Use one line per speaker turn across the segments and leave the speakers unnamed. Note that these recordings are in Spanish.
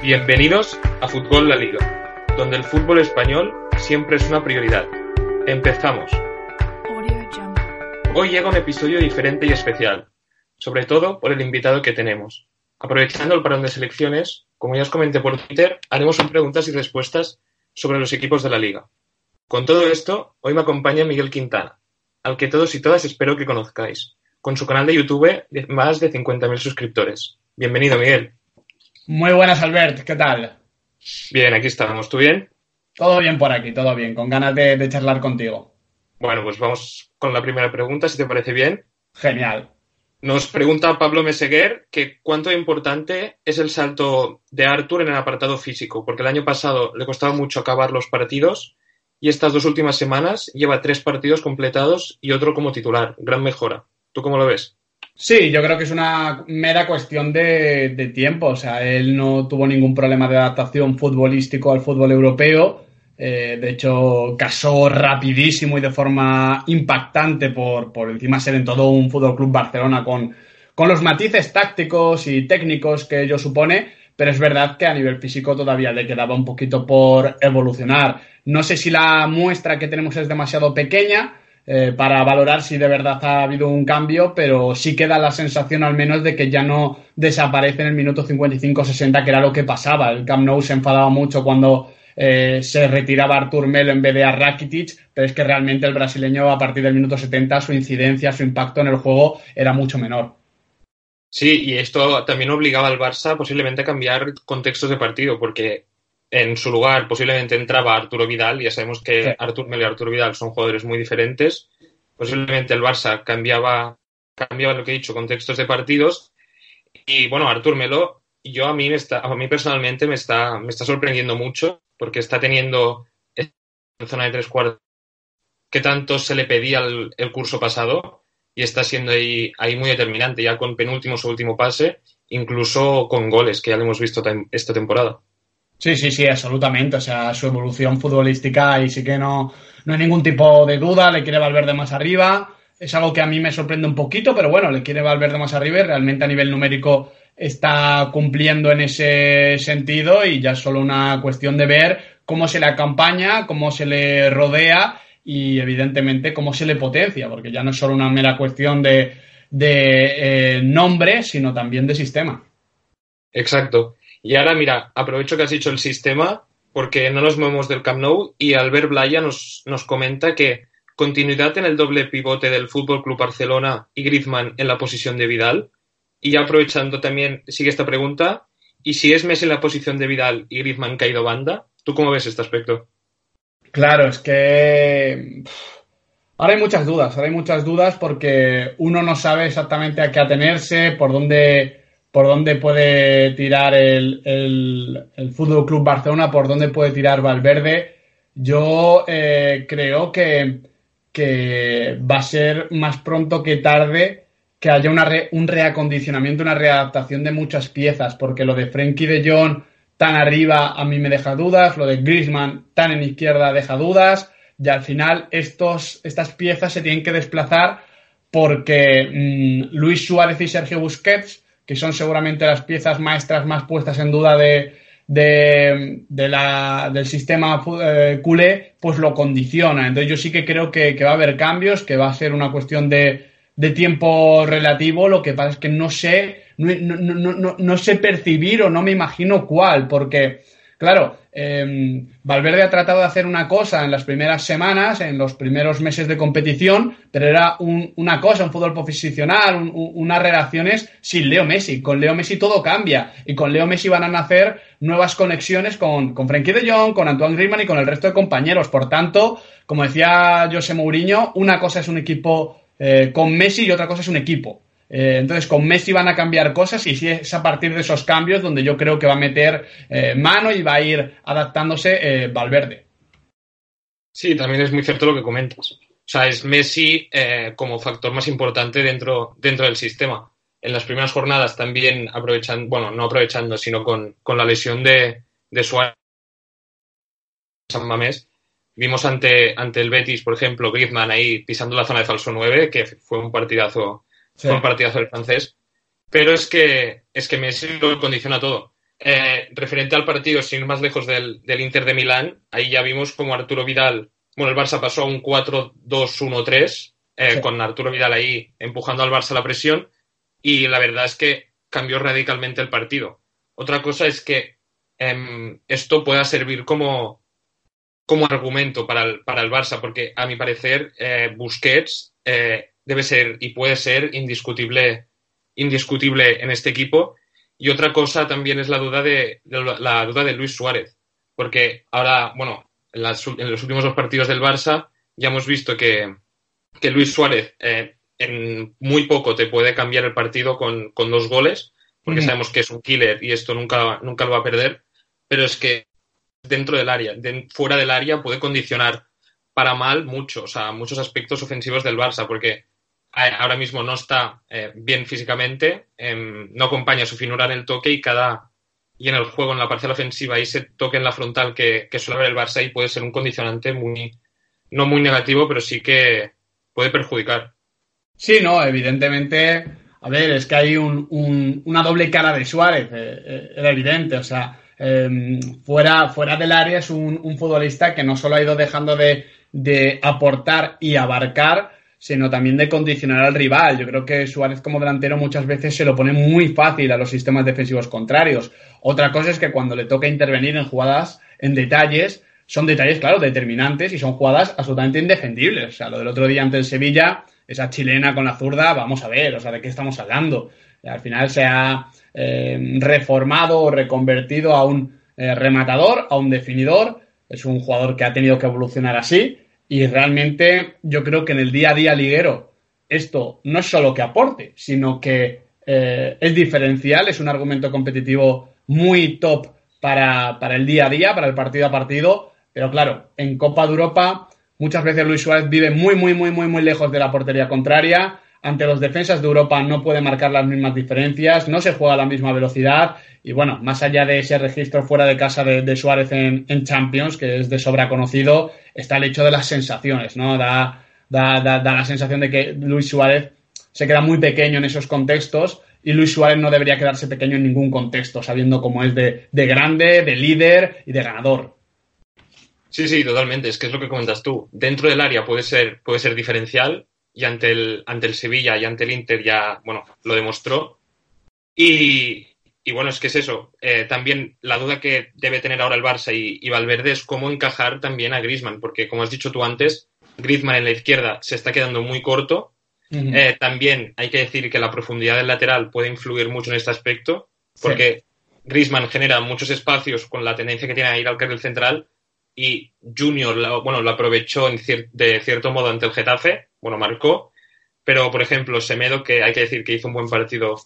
Bienvenidos a Fútbol La Liga, donde el fútbol español siempre es una prioridad. Empezamos. Hoy llega un episodio diferente y especial, sobre todo por el invitado que tenemos. Aprovechando el parón de selecciones, como ya os comenté por Twitter, haremos un preguntas y respuestas sobre los equipos de la liga. Con todo esto, hoy me acompaña Miguel Quintana, al que todos y todas espero que conozcáis con su canal de YouTube de más de 50.000 suscriptores. Bienvenido, Miguel.
Muy buenas, Albert. ¿Qué tal?
Bien, aquí estamos. ¿Tú bien?
Todo bien por aquí, todo bien. Con ganas de, charlar contigo.
Bueno, pues vamos con la primera pregunta, si te parece bien.
Genial.
Nos pregunta Pablo Meseguer que cuánto importante es el salto de Artur en el apartado físico, porque el año pasado le costaba mucho acabar los partidos y estas dos últimas semanas lleva tres partidos completados y otro como titular. Gran mejora. ¿Tú cómo lo ves?
Sí, yo creo que es una mera cuestión de, tiempo. O sea, él no tuvo ningún problema de adaptación futbolístico al fútbol europeo. Eh, de hecho, casó rapidísimo y de forma impactante por, por encima ser en todo un Fútbol Club Barcelona con, con los matices tácticos y técnicos que ello supone. Pero es verdad que a nivel físico todavía le quedaba un poquito por evolucionar. No sé si la muestra que tenemos es demasiado pequeña, eh, para valorar si de verdad ha habido un cambio, pero sí queda la sensación al menos de que ya no desaparece en el minuto 55-60, que era lo que pasaba. El Camp Nou se enfadaba mucho cuando eh, se retiraba Artur Melo en vez de a Rakitic, pero es que realmente el brasileño a partir del minuto 70 su incidencia, su impacto en el juego era mucho menor.
Sí, y esto también obligaba al Barça posiblemente a cambiar contextos de partido, porque en su lugar posiblemente entraba Arturo Vidal, ya sabemos que Arturo Melo y Arturo Vidal son jugadores muy diferentes. Posiblemente el Barça cambiaba, cambiaba lo que he dicho, contextos de partidos. Y bueno, Arturo Melo, yo a mí, me está, a mí personalmente me está, me está sorprendiendo mucho porque está teniendo en zona de tres cuartos que tanto se le pedía el, el, curso pasado y está siendo ahí, ahí muy determinante, ya con penúltimo su último pase, incluso con goles, que ya lo hemos visto esta temporada.
Sí, sí, sí, absolutamente. O sea, su evolución futbolística y sí que no, no hay ningún tipo de duda. Le quiere Valverde más arriba. Es algo que a mí me sorprende un poquito, pero bueno, le quiere Valverde más arriba y realmente a nivel numérico está cumpliendo en ese sentido y ya es solo una cuestión de ver cómo se le acompaña, cómo se le rodea y evidentemente cómo se le potencia, porque ya no es solo una mera cuestión de, de eh, nombre, sino también de sistema.
Exacto. Y ahora, mira, aprovecho que has dicho el sistema, porque no nos movemos del Camp Nou, y Albert Blaya nos, nos comenta que continuidad en el doble pivote del Fútbol Club Barcelona y Griezmann en la posición de Vidal. Y ya aprovechando también, sigue esta pregunta, y si es Messi en la posición de Vidal y Griezmann caído banda, ¿tú cómo ves este aspecto?
Claro, es que ahora hay muchas dudas, ahora hay muchas dudas porque uno no sabe exactamente a qué atenerse, por dónde por dónde puede tirar el, el, Fútbol Club Barcelona, por dónde puede tirar Valverde. Yo eh, creo que, que, va a ser más pronto que tarde que haya un reacondicionamiento, una readaptación de muchas piezas, porque lo de Frenkie de Jong tan arriba a mí me deja dudas, lo de Griezmann tan en izquierda deja dudas, y al final estos, estas piezas se tienen que desplazar porque mm, Luis Suárez y Sergio Busquets que son seguramente las piezas maestras más puestas en duda de, del sistema eh, culé, pues lo condiciona. Entonces yo sí que creo que, va a haber cambios, que va a ser una cuestión de, tiempo relativo. Lo que pasa es que no sé, no sé percibir o no me imagino cuál, porque Claro, em, Valverde ha tratado de hacer una cosa en las primeras semanas, en los primeros meses de competición, pero era una cosa, un fútbol posicional, unas relaciones sin Leo Messi. Con Leo Messi todo cambia y con Leo Messi van a nacer nuevas conexiones con, con Frenkie de Jong, con Antoine Griezmann y con el resto de compañeros. Por tanto, como decía José Mourinho, una cosa es un equipo eh, con Messi y otra cosa es un equipo. Eh, entonces, con Messi van a cambiar cosas y sí es a partir de esos cambios donde yo creo que va a meter eh, mano y va a ir adaptándose eh, Valverde.
Sí, también es muy cierto lo que comentas. O sea, es Messi como factor más importante dentro, dentro del sistema. En las primeras jornadas también aprovechando, bueno, no aprovechando, sino con, la lesión de, de Suárez San Mamés, vimos ante, ante el Betis, por ejemplo, Griezmann ahí pisando la zona de falso 9, que fue un partidazo fue un partidazo del francés. Pero es que, es que Messi lo condiciona todo. Eh, referente al partido, sin ir más lejos del, Inter de Milán, ahí ya vimos como Arturo Vidal, bueno, el Barça pasó a un 4-2-1-3, eh, con Arturo Vidal ahí empujando al Barça la presión, y la verdad es que cambió radicalmente el partido. Otra cosa es que em, esto pueda servir como, como argumento para el, para el Barça, porque a mi parecer eh, Busquets debe ser y puede ser indiscutible, indiscutible en este equipo. Y otra cosa también es la duda de, la duda de Luis Suárez, porque ahora, bueno, en, los últimos dos partidos del Barça ya hemos visto que, Luis Suárez eh, en muy poco te puede cambiar el partido con, dos goles, porque sabemos que es un killer y esto nunca, nunca lo va a perder, pero es que dentro del área, fuera del área puede condicionar para mal mucho, o sea, muchos aspectos ofensivos del Barça, porque ahora mismo no está eh, bien físicamente, em, no acompaña su finura en el toque y cada y en el juego, en la parcial ofensiva, ese toque en la frontal que, suele haber el Barça y puede ser un condicionante muy, no muy negativo, pero sí que puede perjudicar.
Sí, no, evidentemente, a ver, es que hay una doble cara de Suárez, eh, eh, era evidente, o sea, em, fuera, fuera del área es un, futbolista que no solo ha ido dejando de, de aportar y abarcar, sino también de condicionar al rival. Yo creo que Suárez como delantero muchas veces se lo pone muy fácil a los sistemas defensivos contrarios. Otra cosa es que cuando le toca intervenir en jugadas, en detalles, son detalles, claro, determinantes y son jugadas absolutamente indefendibles. O sea, lo del otro día ante el Sevilla, esa chilena con la zurda, vamos a ver, o sea, ¿de qué estamos hablando? Al final se ha eh, reformado o reconvertido a un eh, rematador, a un definidor. Es un jugador que ha tenido que evolucionar así y realmente yo creo que en el día a día liguero esto no es solo que aporte, sino que eh, es diferencial, es un argumento competitivo muy top para, el día a día, para el partido a partido. Pero claro, en Copa de Europa muchas veces Luis Suárez vive muy, muy, muy, muy, muy lejos de la portería contraria. Ante los defensas de Europa no puede marcar las mismas diferencias, no se juega a la misma velocidad y bueno, más allá de ese registro fuera de casa de, Suárez en, Champions, que es de sobra conocido, está el hecho de las sensaciones, ¿no? Da, da, da, la sensación de que Luis Suárez se queda muy pequeño en esos contextos y Luis Suárez no debería quedarse pequeño en ningún contexto, sabiendo cómo es de, grande, de líder y de ganador.
Sí, sí, totalmente. Es que es lo que comentas tú. Dentro del área puede ser, puede ser diferencial y ante el, ante el Sevilla y ante el Inter ya, bueno, lo demostró. Y, y bueno, es que es eso. Eh, también la duda que debe tener ahora el Barça y, Valverde es cómo encajar también a Griezmann, porque como has dicho tú antes, Griezmann en la izquierda se está quedando muy corto. Eh, también hay que decir que la profundidad del lateral puede influir mucho en este aspecto, porque Griezmann genera muchos espacios con la tendencia que tiene a ir al carril central y Junior, bueno, lo aprovechó de cierto modo ante el Getafe, bueno, marcó, pero por ejemplo, Semedo, que hay que decir que hizo un buen partido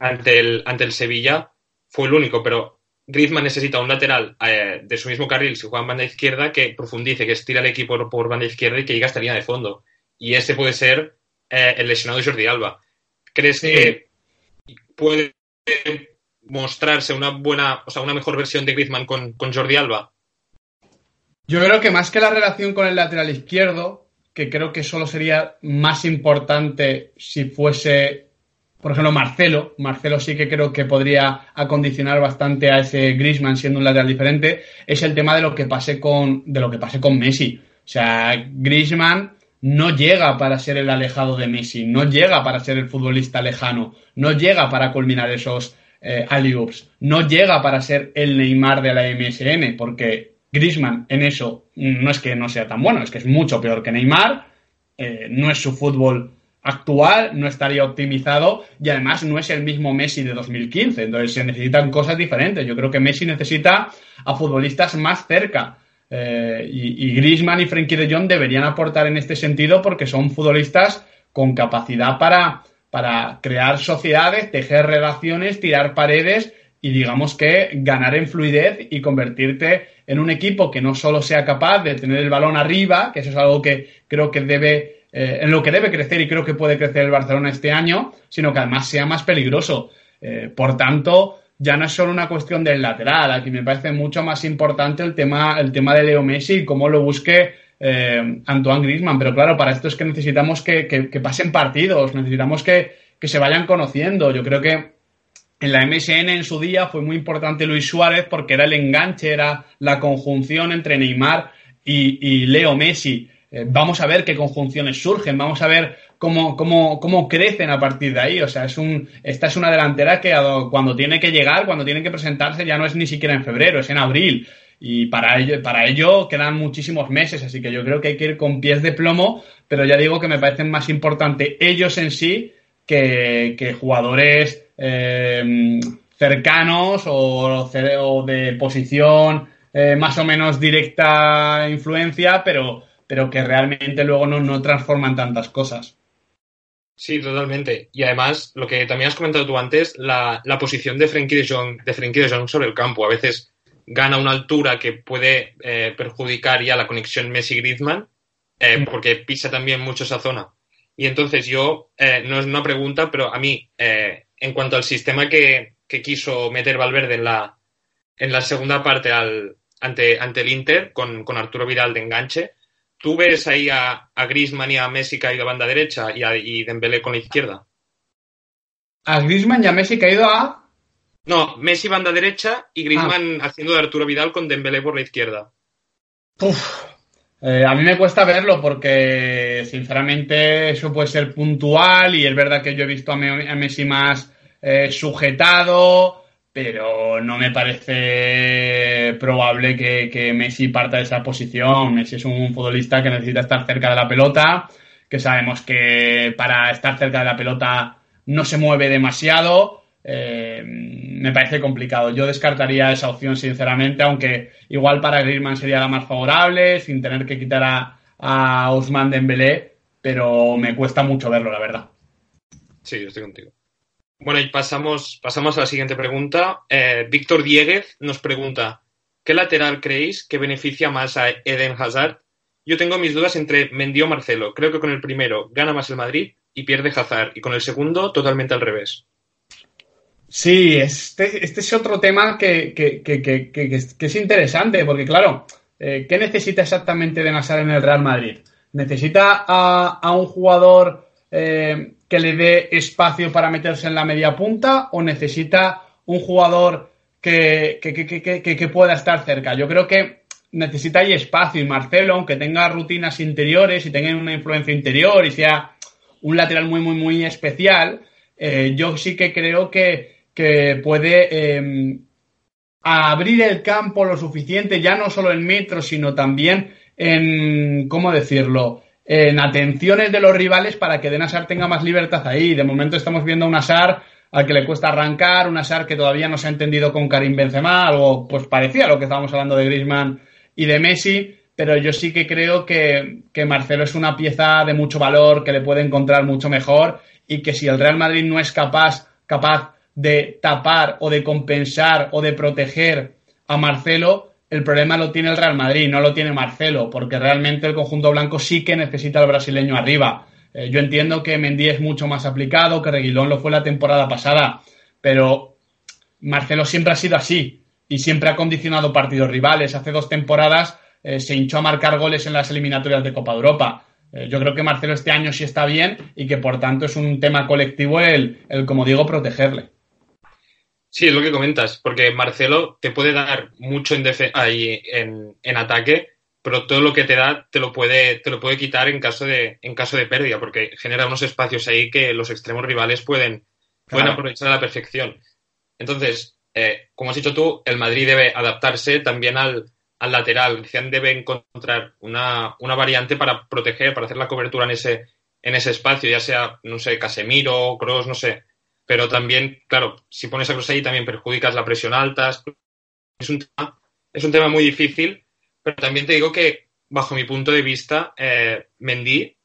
ante el, ante el Sevilla fue el único, pero Griezmann necesita un lateral eh, de su mismo carril, si juega en banda izquierda, que profundice, que estira el equipo por banda izquierda y que llegue hasta la línea de fondo. Y ese puede ser eh, el lesionado de Jordi Alba. ¿Crees que puede mostrarse una buena, o sea, una mejor versión de Griezmann con, con Jordi Alba?
Yo creo que más que la relación con el lateral izquierdo, que creo que solo sería más importante si fuese por ejemplo, Marcelo. Marcelo sí que creo que podría acondicionar bastante a ese Griezmann siendo un lateral diferente. Es el tema de lo que pase con, de lo que pase con Messi. O sea, Griezmann no llega para ser el alejado de Messi, no llega para ser el futbolista lejano, no llega para culminar esos eh, no llega para ser el Neymar de la MSN, porque Griezmann en eso no es que no sea tan bueno, es que es mucho peor que Neymar, eh, no es su fútbol actual no estaría optimizado y además no es el mismo Messi de 2015. Entonces se necesitan cosas diferentes. Yo creo que Messi necesita a futbolistas más cerca. Eh, y, y, Griezmann y Frenkie de Jong deberían aportar en este sentido porque son futbolistas con capacidad para, para crear sociedades, tejer relaciones, tirar paredes y digamos que ganar en fluidez y convertirte en un equipo que no solo sea capaz de tener el balón arriba, que eso es algo que creo que debe, eh, en lo que debe crecer y creo que puede crecer el Barcelona este año, sino que además sea más peligroso. Eh, por tanto, ya no es solo una cuestión del lateral, aquí me parece mucho más importante el tema, el tema de Leo Messi y cómo lo busque eh, Antoine Griezmann. Pero claro, para esto es que necesitamos que, pasen partidos, necesitamos que, que se vayan conociendo. Yo creo que en la MSN en su día fue muy importante Luis Suárez porque era el enganche, era la conjunción entre Neymar y, Leo Messi. Eh, vamos a ver qué conjunciones surgen, vamos a ver cómo, cómo, cómo, crecen a partir de ahí. O sea, es un, esta es una delantera que cuando tiene que llegar, cuando tiene que presentarse, ya no es ni siquiera en febrero, es en abril. Y para ello, para ello quedan muchísimos meses, así que yo creo que hay que ir con pies de plomo, pero ya digo que me parecen más importantes ellos en sí que, jugadores eh, cercanos o, de posición eh, más o menos directa influencia, pero, pero que realmente luego no, transforman tantas cosas.
Sí, totalmente. Y además, lo que también has comentado tú antes, la, posición de Frenkie de Jong, de Frenkie de Jong sobre el campo. A veces gana una altura que puede eh, perjudicar ya la conexión Messi-Griezmann, porque pisa también mucho esa zona. Y entonces yo, eh, no es una pregunta, pero a mí, en cuanto al sistema que, quiso meter Valverde en la, en la segunda parte al, ante, ante el Inter, con, Arturo Vidal de enganche, ¿tú ves ahí a, a Griezmann y a Messi caído a banda derecha y, a, y Dembélé con la izquierda?
¿A Griezmann y a Messi caído a...?
No, Messi banda derecha y Griezmann ah. haciendo de Arturo Vidal con Dembélé por la izquierda.
Uf, eh, a mí me cuesta verlo porque, sinceramente, eso puede ser puntual y es verdad que yo he visto a, Messi más eh, sujetado, pero no me parece probable que, Messi parta de esa posición. Messi es un futbolista que necesita estar cerca de la pelota, que sabemos que para estar cerca de la pelota no se mueve demasiado eh, me parece complicado. Yo descartaría esa opción, sinceramente, aunque igual para Griezmann sería la más favorable, sin tener que quitar a, a Ousmane Dembélé, pero me cuesta mucho verlo, la verdad.
Sí, yo estoy contigo. Bueno, y pasamos, pasamos a la siguiente pregunta. Eh, Víctor Dieguez nos pregunta, ¿qué lateral creéis que beneficia más a Eden Hazard? Yo tengo mis dudas entre Mendy o Marcelo. Creo que con el primero gana más el Madrid y pierde Hazard, y con el segundo totalmente al revés.
Sí, este, este es otro tema que, es interesante, porque claro, eh, ¿qué necesita exactamente de Nassar en el Real Madrid? ¿Necesita a, un jugador eh, que le dé espacio para meterse en la media punta o necesita un jugador que, que, pueda estar cerca? Yo creo que necesita ahí espacio y Marcelo, aunque tenga rutinas interiores y tenga una influencia interior y sea un lateral muy, muy, muy especial, eh, yo sí que creo que que puede em, abrir el campo lo suficiente, ya no solo en metros, sino también en, ¿cómo decirlo?, en atenciones de los rivales para que Denasar tenga más libertad ahí. De momento estamos viendo un Asar al que le cuesta arrancar, un Asar que todavía no se ha entendido con Karim Benzema, algo pues parecía a lo que estábamos hablando de Griezmann y de Messi, pero yo sí que creo que, que Marcelo es una pieza de mucho valor, que le puede encontrar mucho mejor y que si el Real Madrid no es capaz, capaz de tapar o de compensar o de proteger a Marcelo, el problema lo tiene el Real Madrid, no lo tiene Marcelo, porque realmente el conjunto blanco sí que necesita al brasileño arriba. Eh, yo entiendo que Mendy es mucho más aplicado, que Reguilón lo fue la temporada pasada, pero Marcelo siempre ha sido así y siempre ha condicionado partidos rivales. Hace dos temporadas eh, se hinchó a marcar goles en las eliminatorias de Copa Europa. Eh, yo creo que Marcelo este año sí está bien y que por tanto es un tema colectivo el como digo, protegerle.
Sí, es lo que comentas, porque Marcelo te puede dar mucho en, ahí en, en, ataque, pero todo lo que te da te lo puede, te lo puede quitar en caso de, en caso de pérdida, porque genera unos espacios ahí que los extremos rivales pueden, pueden aprovechar a la perfección. Entonces, eh, como has dicho tú, el Madrid debe adaptarse también al, al lateral. El debe encontrar una, una, variante para proteger, para hacer la cobertura en ese, en ese espacio, ya sea, no sé, Casemiro, Cross, no sé pero también, claro, si pones a ahí también perjudicas la presión alta. Es un, tema, es un tema muy difícil, pero también te digo que, bajo mi punto de vista, eh, Mendy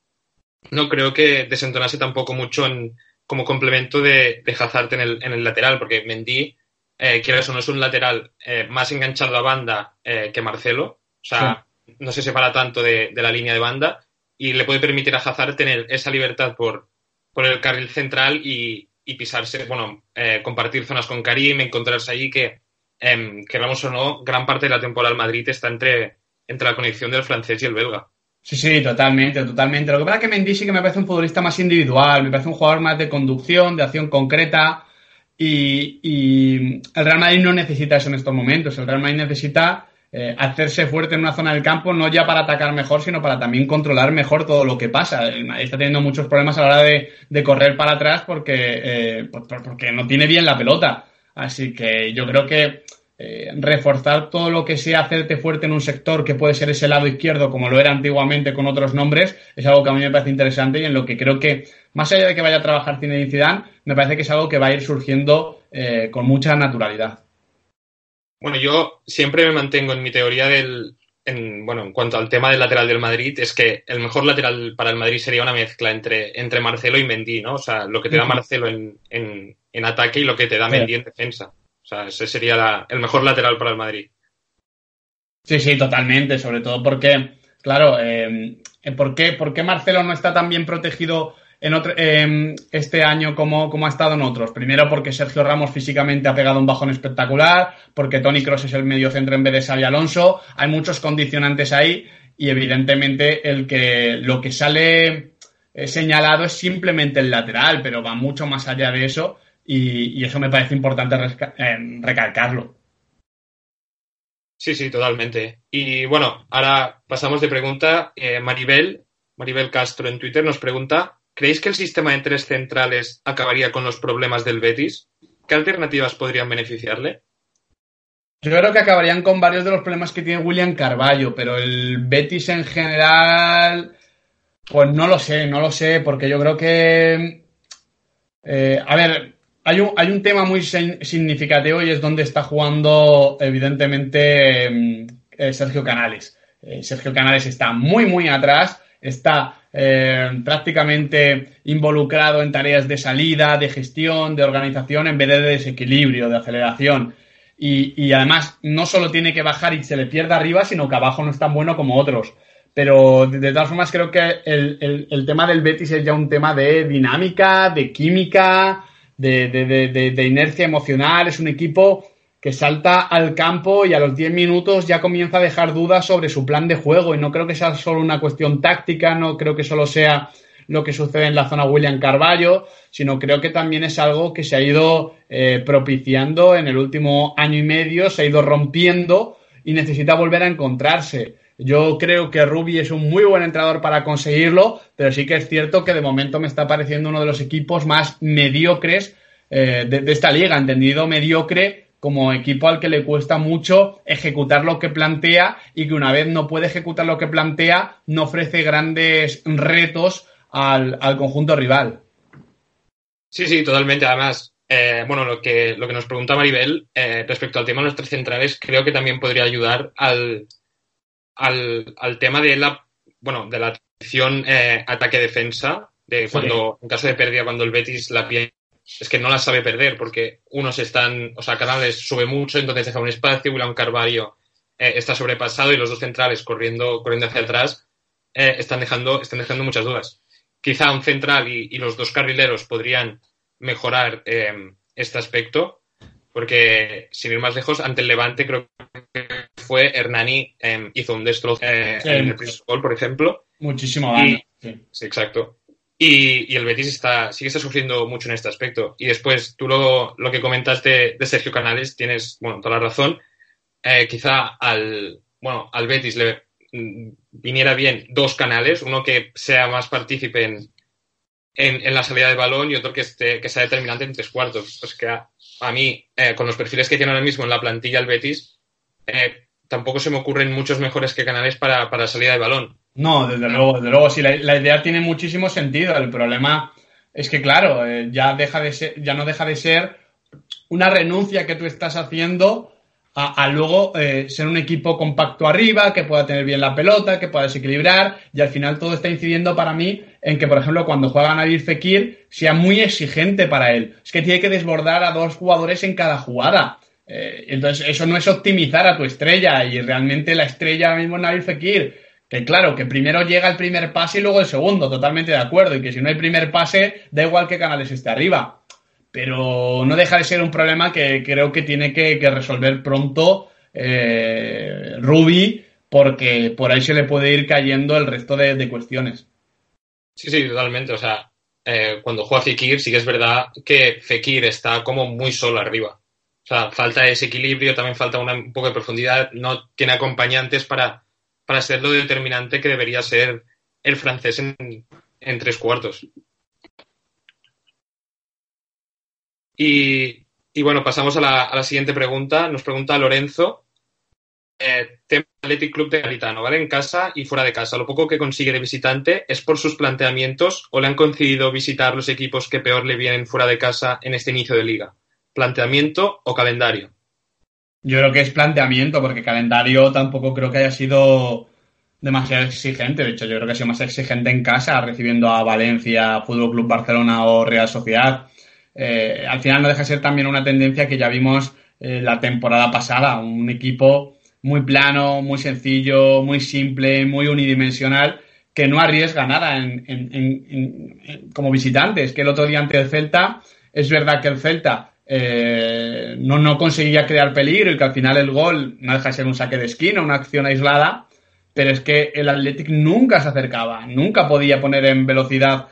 no creo que desentonase tampoco mucho en, como complemento de, de Hazard en el, en el lateral, porque Mendy, eh, quieras o no, es un lateral eh, más enganchado a banda eh, que Marcelo. O sea, no se separa tanto de, de, la línea de banda y le puede permitir a Hazard tener esa libertad por, por el carril central y, y pisarse, bueno, eh, compartir zonas con Karim, encontrarse ahí que, eh, queramos o no, gran parte de la temporada del Madrid está entre, entre la conexión del francés y el belga.
Sí, sí, totalmente, totalmente. Lo que pasa es que Mendy sí que me parece un futbolista más individual, me parece un jugador más de conducción, de acción concreta. Y, y el Real Madrid no necesita eso en estos momentos. El Real Madrid necesita eh, hacerse fuerte en una zona del campo, no ya para atacar mejor, sino para también controlar mejor todo lo que pasa. El Madrid está teniendo muchos problemas a la hora de, correr para atrás porque, eh, porque no tiene bien la pelota. Así que yo creo que eh, reforzar todo lo que sea hacerte fuerte en un sector que puede ser ese lado izquierdo, como lo era antiguamente con otros nombres, es algo que a mí me parece interesante y en lo que creo que, más allá de que vaya a trabajar Zinedine Zidane, me parece que es algo que va a ir surgiendo eh, con mucha naturalidad.
Bueno, yo siempre me mantengo en mi teoría del, en, bueno, en cuanto al tema del lateral del Madrid, es que el mejor lateral para el Madrid sería una mezcla entre, entre Marcelo y Mendy, ¿no? O sea, lo que te da Marcelo en, en, en ataque y lo que te da Mendy en defensa. O sea, ese sería la, el mejor lateral para el Madrid.
Sí, sí, totalmente. Sobre todo porque, claro, eh, ¿por, qué, ¿por, qué, Marcelo no está tan bien protegido en otro, eh, este año como, como, ha estado en otros? Primero porque Sergio Ramos físicamente ha pegado un bajón espectacular, porque Tony Cross es el medio centro en vez de Xavi Alonso. Hay muchos condicionantes ahí y evidentemente el que lo que sale eh, señalado es simplemente el lateral, pero va mucho más allá de eso y, eso me parece importante eh, recalcarlo.
Sí, sí, totalmente. Y bueno, ahora pasamos de pregunta. Eh, Maribel, Maribel Castro en Twitter nos pregunta, ¿creéis que el sistema de tres centrales acabaría con los problemas del Betis? ¿Qué alternativas podrían beneficiarle?
Yo creo que acabarían con varios de los problemas que tiene William Carballo, pero el Betis en general, pues no lo sé, no lo sé, porque yo creo que... Eh, a ver, hay un, hay un tema muy significativo y es donde está jugando, evidentemente, eh, Sergio Canales. Eh, Sergio Canales está muy, muy atrás, está eh, prácticamente involucrado en tareas de salida, de gestión, de organización, en vez de desequilibrio, de aceleración. Y, y, además, no solo tiene que bajar y se le pierda arriba, sino que abajo no es tan bueno como otros. Pero de, todas formas, creo que el, el, tema del Betis es ya un tema de dinámica, de química, de, de, de, inercia emocional, es un equipo que salta al campo y a los 10 minutos ya comienza a dejar dudas sobre su plan de juego y no creo que sea solo una cuestión táctica, no creo que solo sea lo que sucede en la zona William Carballo, sino creo que también es algo que se ha ido eh, propiciando en el último año y medio, se ha ido rompiendo y necesita volver a encontrarse. Yo creo que Rubi es un muy buen entrenador para conseguirlo, pero sí que es cierto que de momento me está pareciendo uno de los equipos más mediocres eh, de, de, esta liga, entendido mediocre como equipo al que le cuesta mucho ejecutar lo que plantea y que una vez no puede ejecutar lo que plantea, no ofrece grandes retos al, al conjunto rival.
Sí, sí, totalmente. Además, eh, bueno, lo que, lo que nos pregunta Maribel eh, respecto al tema de los tres centrales, creo que también podría ayudar al, al, al tema de la, bueno, de la atención eh, ataque-defensa, de cuando, sí. en caso de pérdida, cuando el Betis la pierde, es que no la sabe perder, porque unos están, o sea, Canales sube mucho, entonces deja un espacio, William Carvalho eh, está sobrepasado y los dos centrales corriendo, corriendo hacia atrás eh, están, dejando, están dejando muchas dudas. Quizá un central y, y los dos carrileros podrían mejorar eh, este aspecto, porque sin ir más lejos, ante el Levante creo que fue Hernani eh, hizo un destrozo eh, sí, en el primer gol, por ejemplo.
Muchísimo daño.
Sí. sí. exacto. Y, y, el Betis está, sí que está sufriendo mucho en este aspecto. Y después, tú lo, lo que comentaste de Sergio Canales, tienes, bueno, toda la razón. Eh, quizá al, bueno, al Betis le mm, viniera bien dos canales, uno que sea más partícipe en, en, en, la salida de balón y otro que, esté, que sea determinante en tres cuartos. Pues que a, a mí, eh, con los perfiles que tiene ahora mismo en la plantilla el Betis, eh, tampoco se me ocurren muchos mejores que canales para, para salida de balón.
No, desde luego, desde luego, sí, la, idea tiene muchísimo sentido. El problema es que, claro, eh, ya, deja de ser, ya no deja de ser una renuncia que tú estás haciendo a, luego eh, ser un equipo compacto arriba, que pueda tener bien la pelota, que pueda desequilibrar, y al final todo está incidiendo para mí en que, por ejemplo, cuando juega Nabil Fekir, sea muy exigente para él. Es que tiene que desbordar a dos jugadores en cada jugada. Eh, entonces, eso no es optimizar a tu estrella, y realmente la estrella ahora mismo es Nabil Fekir. Que claro, que primero llega el primer pase y luego el segundo, totalmente de acuerdo, y que si no hay primer pase, da igual qué canales esté arriba pero no deja de ser un problema que creo que tiene que, resolver pronto eh, Ruby, porque por ahí se le puede ir cayendo el resto de, cuestiones.
Sí, sí, totalmente. O sea, eh, cuando juega Fekir, sí que es verdad que Fekir está como muy solo arriba. O sea, falta ese equilibrio, también falta un poco de profundidad, no tiene acompañantes para, para ser lo determinante que debería ser el francés en tres cuartos. Y, bueno, pasamos a la, siguiente pregunta. Nos pregunta Lorenzo. Eh, tema Athletic Club de Garitano, ¿vale? En casa y fuera de casa. Lo poco que consigue de visitante es por sus planteamientos o le han concedido visitar los equipos que peor le vienen fuera de casa en este inicio de liga. ¿Planteamiento o calendario?
Yo creo que es planteamiento, porque calendario tampoco creo que haya sido demasiado exigente. De hecho, yo creo que ha sido más exigente en casa, recibiendo a Valencia, Fútbol Club Barcelona o Real Sociedad. Eh, al final no deja de ser también una tendencia que ya vimos eh, la temporada pasada, un equipo muy plano, muy sencillo, muy simple, muy unidimensional, que no arriesga nada como visitante. Es que el otro día ante el Celta, es verdad que el Celta eh, no, no conseguía crear peligro y que al final el gol no deja de ser un saque de esquina, una acción aislada, pero es que el Athletic nunca se acercaba, nunca podía poner en velocidad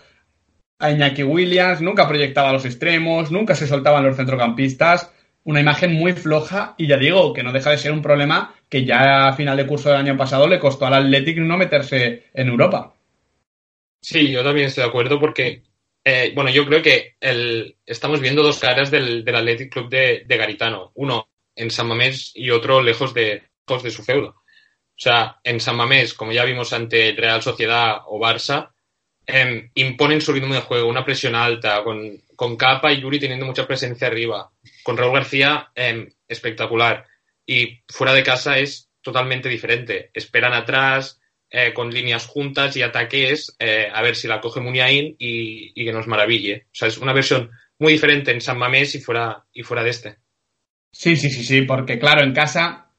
a Iñaki Williams, nunca proyectaba los extremos, nunca se soltaban los centrocampistas. Una imagen muy floja y ya digo que no deja de ser un problema que ya a final de curso del año pasado le costó al Athletic no meterse en Europa.
Sí, yo también estoy de acuerdo porque, eh, bueno, yo creo que estamos viendo dos caras del, Athletic Club de, Garitano. Uno en San Mamés y otro lejos de, lejos de su feudo. O sea, en San Mamés, como ya vimos ante Real Sociedad o Barça, Em, imponen su ritmo de juego, una presión alta, con, con Capa y Yuri teniendo mucha presencia arriba, con Raúl García em, espectacular. Y fuera de casa es totalmente diferente. Esperan atrás, eh, con líneas juntas y ataques, eh, a ver si la coge Muniain y, que nos maraville. O sea, es una versión muy diferente en San Mamés y fuera, y fuera de este.
Sí, sí, sí, sí, porque claro, en casa,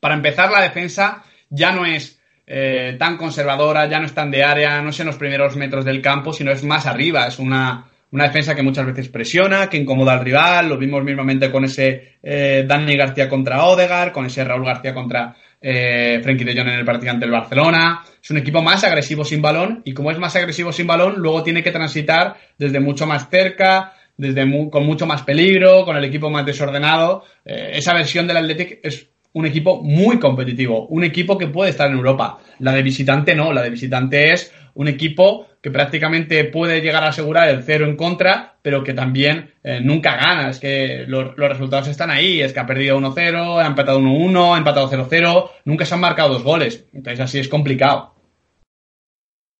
para empezar la defensa ya no es eh, tan conservadora, ya no es tan de área, no es en los primeros metros del campo, sino es más arriba. Es una, defensa que muchas veces presiona, que incomoda al rival. Lo vimos mismamente con ese eh, Dani García contra Odegar, con ese Raúl García contra eh, Frenkie de Jong en el partido ante el Barcelona. Es un equipo más agresivo sin balón y como es más agresivo sin balón, luego tiene que transitar desde mucho más cerca, desde con mucho más peligro, con el equipo más desordenado. Eh, esa versión del Athletic es un equipo muy competitivo, un equipo que puede estar en Europa. La de visitante no, la de visitante es un equipo que prácticamente puede llegar a asegurar el cero en contra, pero que también eh, nunca gana. Es que los, resultados están ahí, es que ha perdido 1-0, ha empatado 1-1, ha empatado 0-0, nunca se han marcado dos goles. Entonces así es complicado.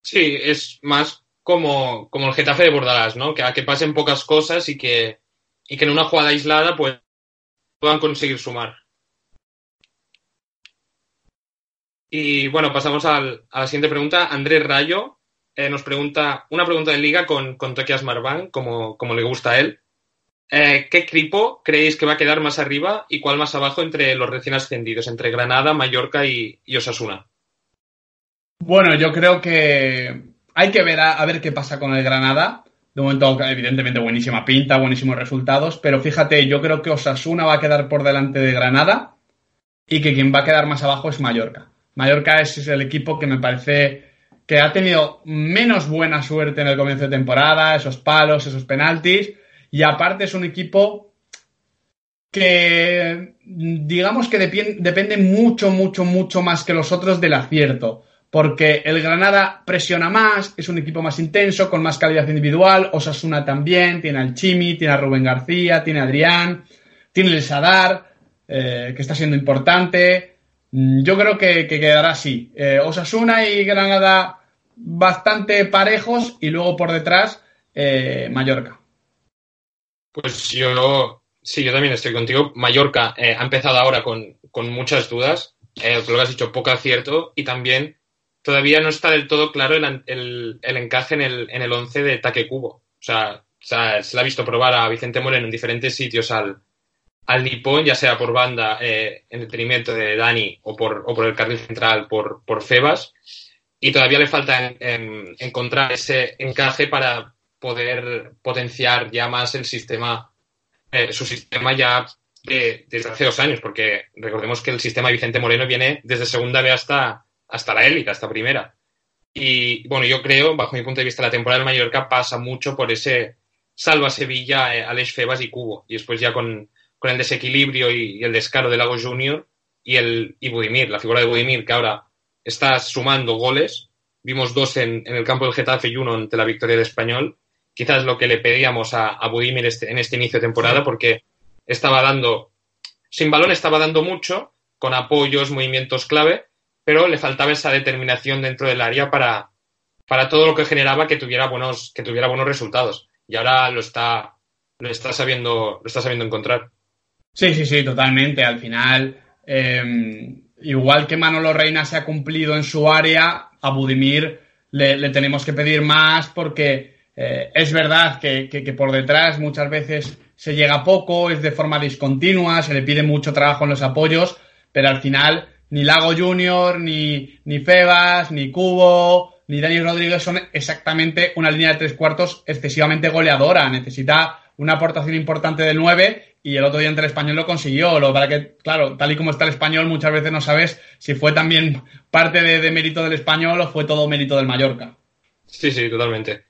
Sí, es más como, como el Getafe de Bordalás, ¿no? Que a que pasen pocas cosas y que, y que en una jugada aislada pues, puedan conseguir sumar. Y bueno, pasamos a la siguiente pregunta. Andrés Rayo eh, nos pregunta una pregunta de liga con, con Tokias como, como le gusta a él. Eh, ¿Qué equipo creéis que va a quedar más arriba y cuál más abajo entre los recién ascendidos, entre Granada, Mallorca y, Osasuna?
Bueno, yo creo que hay que ver a, ver qué pasa con el Granada. De momento, evidentemente, buenísima pinta, buenísimos resultados, pero fíjate, yo creo que Osasuna va a quedar por delante de Granada y que quien va a quedar más abajo es Mallorca. Mallorca es el equipo que me parece que ha tenido menos buena suerte en el comienzo de temporada, esos palos, esos penaltis, y aparte es un equipo que digamos que depende mucho, mucho, mucho más que los otros del acierto, porque el Granada presiona más, es un equipo más intenso, con más calidad individual, Osasuna también, tiene al Chimi, tiene a Rubén García, tiene a Adrián, tiene el Sadar, eh, que está siendo importante, yo creo que, quedará así. Eh, Osasuna y Granada bastante parejos y luego por detrás eh, Mallorca.
Pues yo Sí, yo también estoy contigo. Mallorca eh, ha empezado ahora con, muchas dudas, lo que has dicho, poco acierto, y también todavía no está del todo claro el, encaje en el, en el 11 de Taque Cubo. O sea, se le ha visto probar a Vicente Moreno en diferentes sitios al, al Nippon, ya sea por banda eh, en detrimento de Dani o por, o por el carril central por, por Febas, y todavía le falta encontrar ese encaje para poder potenciar ya más el sistema eh, su sistema ya desde hace dos años, porque recordemos que el sistema de Vicente Moreno viene desde segunda B hasta, hasta la élite, hasta primera. Y bueno, yo creo, bajo mi punto de vista, la temporada del Mallorca pasa mucho por ese salva Sevilla, eh, Alex Febas y Cubo. Y después ya con, el desequilibrio y, el descaro de Lago Junior y, el, y Budimir, la figura de Budimir, que ahora está sumando goles. Vimos dos en, el campo del Getafe y uno ante la victoria del Español quizás lo que le pedíamos a, a Budimir este, en este inicio de temporada, porque estaba dando, sin balón estaba dando mucho, con apoyos, movimientos clave, pero le faltaba esa determinación dentro del área para, para todo lo que generaba que tuviera buenos, que tuviera buenos resultados. Y ahora lo está, lo está sabiendo, lo está sabiendo encontrar.
Sí, sí, sí, totalmente. Al final, em, igual que Manolo Reina se ha cumplido en su área, a Budimir le, tenemos que pedir más porque eh, es verdad que, por detrás muchas veces se llega poco, es de forma discontinua, se le pide mucho trabajo en los apoyos, pero al final ni Lago Junior, ni, ni Febas, ni Cubo, ni Dani Rodríguez son exactamente una línea de tres cuartos excesivamente goleadora. Necesita una aportación importante del 9 y el otro día entre el español lo consiguió. Lo para que, claro, tal y como está el español, muchas veces no sabes si fue también parte de, de mérito del español o fue todo mérito del Mallorca.
Sí, sí, totalmente.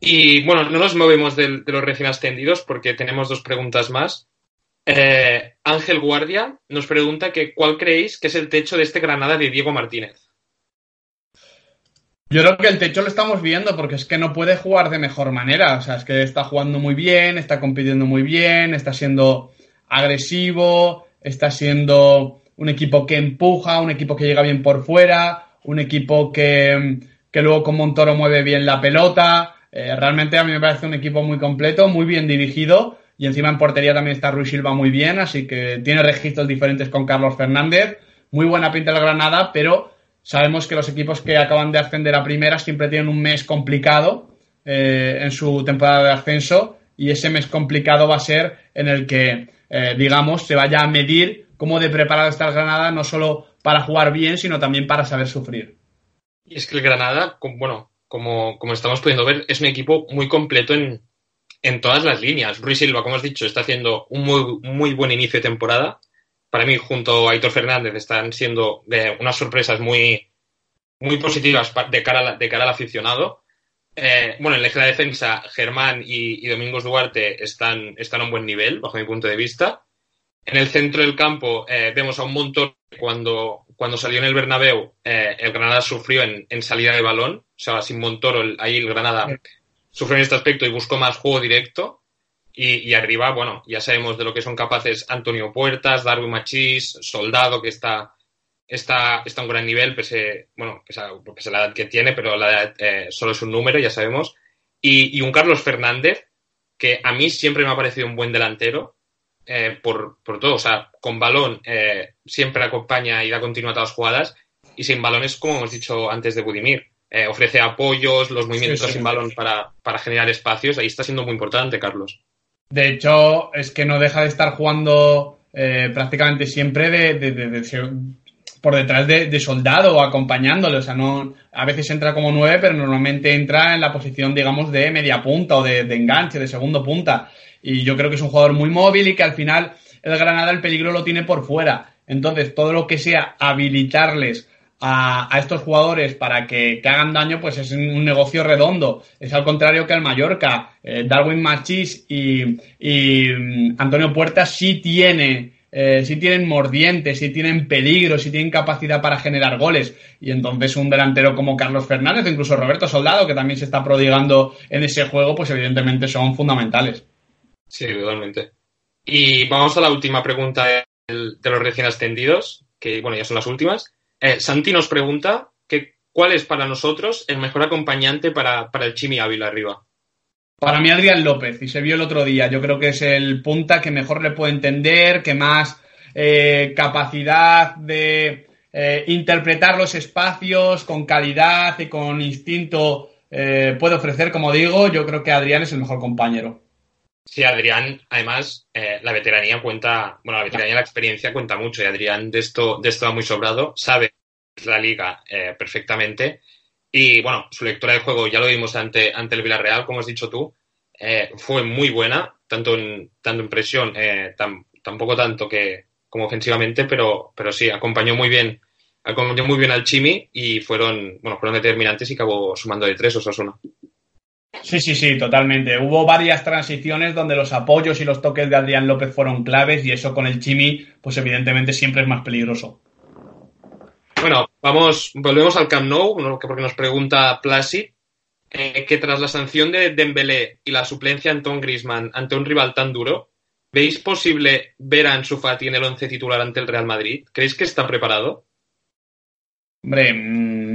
Y bueno, no nos movemos de, los recién ascendidos porque tenemos dos preguntas más. Eh, Ángel Guardia nos pregunta que cuál creéis que es el techo de este Granada de Diego Martínez.
Yo creo que el techo lo estamos viendo porque es que no puede jugar de mejor manera. O sea, es que está jugando muy bien, está compitiendo muy bien, está siendo agresivo, está siendo un equipo que empuja, un equipo que llega bien por fuera, un equipo que, que luego con Montoro mueve bien la pelota. Eh, realmente a mí me parece un equipo muy completo, muy bien dirigido y encima en portería también está Ruiz Silva muy bien, así que tiene registros diferentes con Carlos Fernández. Muy buena pinta la Granada, pero sabemos que los equipos que acaban de ascender a primera siempre tienen un mes complicado eh, en su temporada de ascenso y ese mes complicado va a ser en el que, eh, digamos, se vaya a medir cómo de preparado está el Granada, no solo para jugar bien, sino también para saber sufrir.
Y es que el Granada, bueno, como, como estamos pudiendo ver, es un equipo muy completo en, en todas las líneas. Ruiz Silva, como has dicho, está haciendo un muy, muy buen inicio de temporada. Para mí, junto a Aitor Fernández, están siendo unas sorpresas muy, muy positivas de cara, de cara al aficionado. Eh, bueno, en la defensa, Germán y, y, Domingos Duarte están, están a un buen nivel, bajo mi punto de vista. En el centro del campo eh, vemos a un montón cuando, cuando salió en el Bernabéu, eh, el Granada sufrió en, salida de balón, o sea, sin Montoro, ahí el Granada sufrió en este aspecto y buscó más juego directo. Y, arriba, bueno, ya sabemos de lo que son capaces Antonio Puertas, Darwin Machís, Soldado, que está, está, está a un gran nivel, pese, bueno, pese a, la edad que tiene, pero la edad eh, solo es un número, ya sabemos. Y, y un Carlos Fernández, que a mí siempre me ha parecido un buen delantero, eh, por, todo. O sea, con balón eh, siempre acompaña y da continuidad a las jugadas y sin balón es como hemos dicho antes de Budimir. Eh, ofrece apoyos, los movimientos sin balón para, generar espacios. Ahí está siendo muy importante, Carlos.
De hecho, es que no deja de estar jugando prácticamente siempre de, por detrás de, soldado o acompañándole. O sea, no, a veces entra como nueve, pero normalmente entra en la posición, digamos, de media punta o de, enganche, de segundo punta. Y yo creo que es un jugador muy móvil y que al final el Granada el peligro lo tiene por fuera. Entonces, todo lo que sea habilitarles a, estos jugadores para que, hagan daño, pues es un negocio redondo. Es al contrario que el Mallorca. Eh, Darwin Machis y, mm, Antonio Puerta sí tiene eh, sí tienen mordientes, sí tienen peligro, sí tienen capacidad para generar goles. Y entonces un delantero como Carlos Fernández o incluso Roberto Soldado, que también se está prodigando en ese juego, pues evidentemente son fundamentales.
Sí, totalmente. Y vamos a la última pregunta de, los recién ascendidos, que bueno, ya son las últimas. Eh, Santi nos pregunta que cuál es para nosotros el mejor acompañante para, el Chimi Ávila arriba.
Para mí Adrián López, y se vio el otro día, yo creo que es el punta que mejor le puede entender, que más eh, capacidad de eh, interpretar los espacios con calidad y con instinto puede ofrecer, como digo, yo creo que Adrián es el mejor compañero.
Sí, Adrián, además, la veteranía cuenta, bueno, la veteranía la experiencia cuenta mucho, y Adrián de esto, de esto va muy sobrado, sabe la liga perfectamente y bueno, su lectura de juego ya lo vimos ante, ante el Villarreal, como has dicho tú, eh, fue muy buena, tanto en, tanto en presión, eh, tampoco tanto que como ofensivamente, pero, pero sí, acompañó muy bien, acompañó muy bien al Chimi y fueron, bueno, fueron determinantes y acabó sumando de tres Osasuna.
Sí, sí, sí, totalmente. Hubo varias transiciones donde los apoyos y los toques de Adrián López fueron claves y eso con el Chimi, pues evidentemente siempre es más peligroso.
Bueno, vamos, volvemos al Camp Nou, porque nos pregunta Placid, eh, que tras la sanción de Dembélé y la suplencia de Anton Griezmann ante un rival tan duro, ¿veis posible ver a Ansu Fati en el once titular ante el Real Madrid? ¿Creéis que está preparado?
Hombre, mm,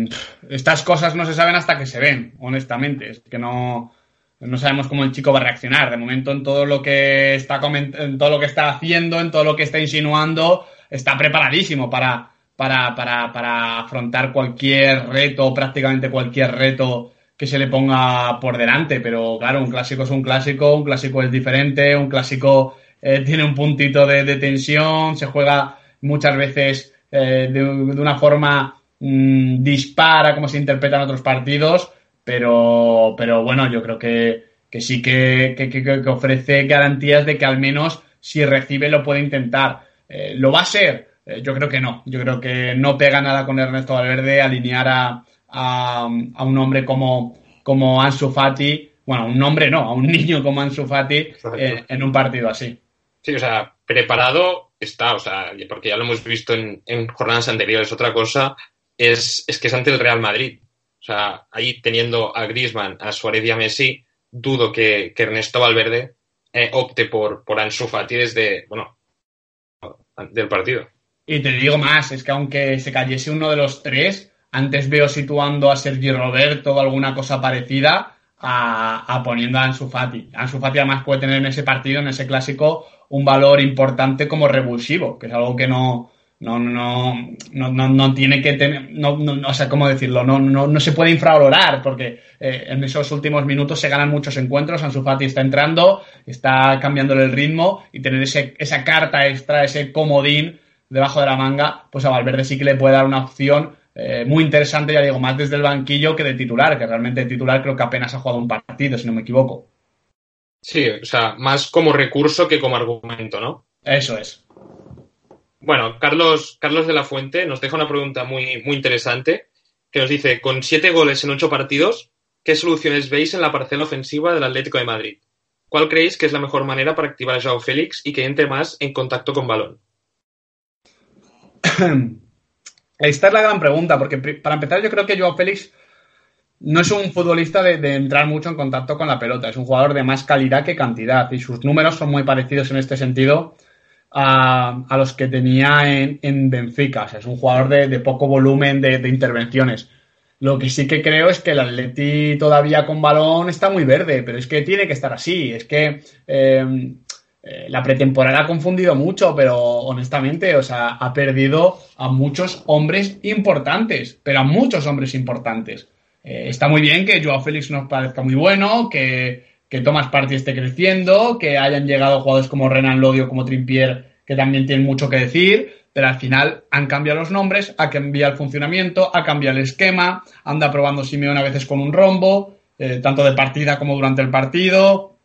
estas cosas no se saben hasta que se ven, honestamente. Es que no, no sabemos cómo el chico va a reaccionar. De momento, en todo lo que está en todo lo que está haciendo, en todo lo que está insinuando, está preparadísimo para, para, para, para afrontar cualquier reto, prácticamente cualquier reto que se le ponga por delante. Pero claro, un clásico es un clásico, un clásico es diferente, un clásico eh, tiene un puntito de, tensión, se juega muchas veces eh, de, una forma mm, dispara, como se interpreta en otros partidos. Pero, pero bueno, yo creo que, que sí que, que, ofrece garantías de que al menos si recibe lo puede intentar. Eh, ¿Lo va a ser? Eh, yo creo que no. Yo creo que no pega nada con Ernesto Valverde alinear a, a, un hombre como, como Ansu Fati, bueno, un hombre no, a un niño como Ansu Fati eh, en un partido así.
Sí, o sea, preparado está, o sea, porque ya lo hemos visto en, jornadas anteriores. Otra cosa es, es, que es ante el Real Madrid. O sea, ahí teniendo a Griezmann, a Suárez y a Messi, dudo que, Ernesto Valverde eh, opte por, por Ansu Fati desde, bueno, del partido.
Y te digo más, es que aunque se cayese uno de los tres, antes veo situando a Sergio Roberto o alguna cosa parecida a, poniendo a Ansu Fati. Ansu Fati además puede tener en ese partido, en ese clásico, un valor importante como revulsivo, que es algo que no, no, no, no, no, tiene que tener, no, no, o sea, ¿cómo decirlo? No, no, no se puede infravalorar porque eh, en esos últimos minutos se ganan muchos encuentros, Ansu Fati está entrando, está cambiándole el ritmo y tener ese, esa carta extra, ese comodín debajo de la manga, pues a Valverde sí que le puede dar una opción eh, muy interesante, ya digo, más desde el banquillo que de titular, que realmente de titular creo que apenas ha jugado un partido, si no me equivoco.
Sí, o sea, más como recurso que como argumento, ¿no?
Eso es.
Bueno, Carlos, Carlos de la Fuente nos deja una pregunta muy, muy interesante, que nos dice, con siete goles en ocho partidos, ¿qué soluciones veis en la parcela ofensiva del Atlético de Madrid? ¿Cuál creéis que es la mejor manera para activar a Joao Félix y que entre más en contacto con balón?
Esta es la gran pregunta, porque para empezar yo creo que Joao Félix no es un futbolista de, entrar mucho en contacto con la pelota, es un jugador de más calidad que cantidad y sus números son muy parecidos en este sentido a, los que tenía en, Benfica, es un jugador de, poco volumen de, intervenciones. Lo que sí que creo es que el Atleti todavía con balón está muy verde, pero es que tiene que estar así, es que... Eh, eh, la pretemporada ha confundido mucho, pero honestamente, o sea, ha perdido a muchos hombres importantes, pero a muchos hombres importantes. Eh, está muy bien que Joao Félix nos parezca muy bueno, que, que Thomas Partey esté creciendo, que hayan llegado jugadores como Renan Lodio, como Trimpier, que también tienen mucho que decir, pero al final han cambiado los nombres, ha cambiado el funcionamiento, ha cambiado el esquema, anda probando Simeone a veces con un rombo, eh, tanto de partida como durante el partido.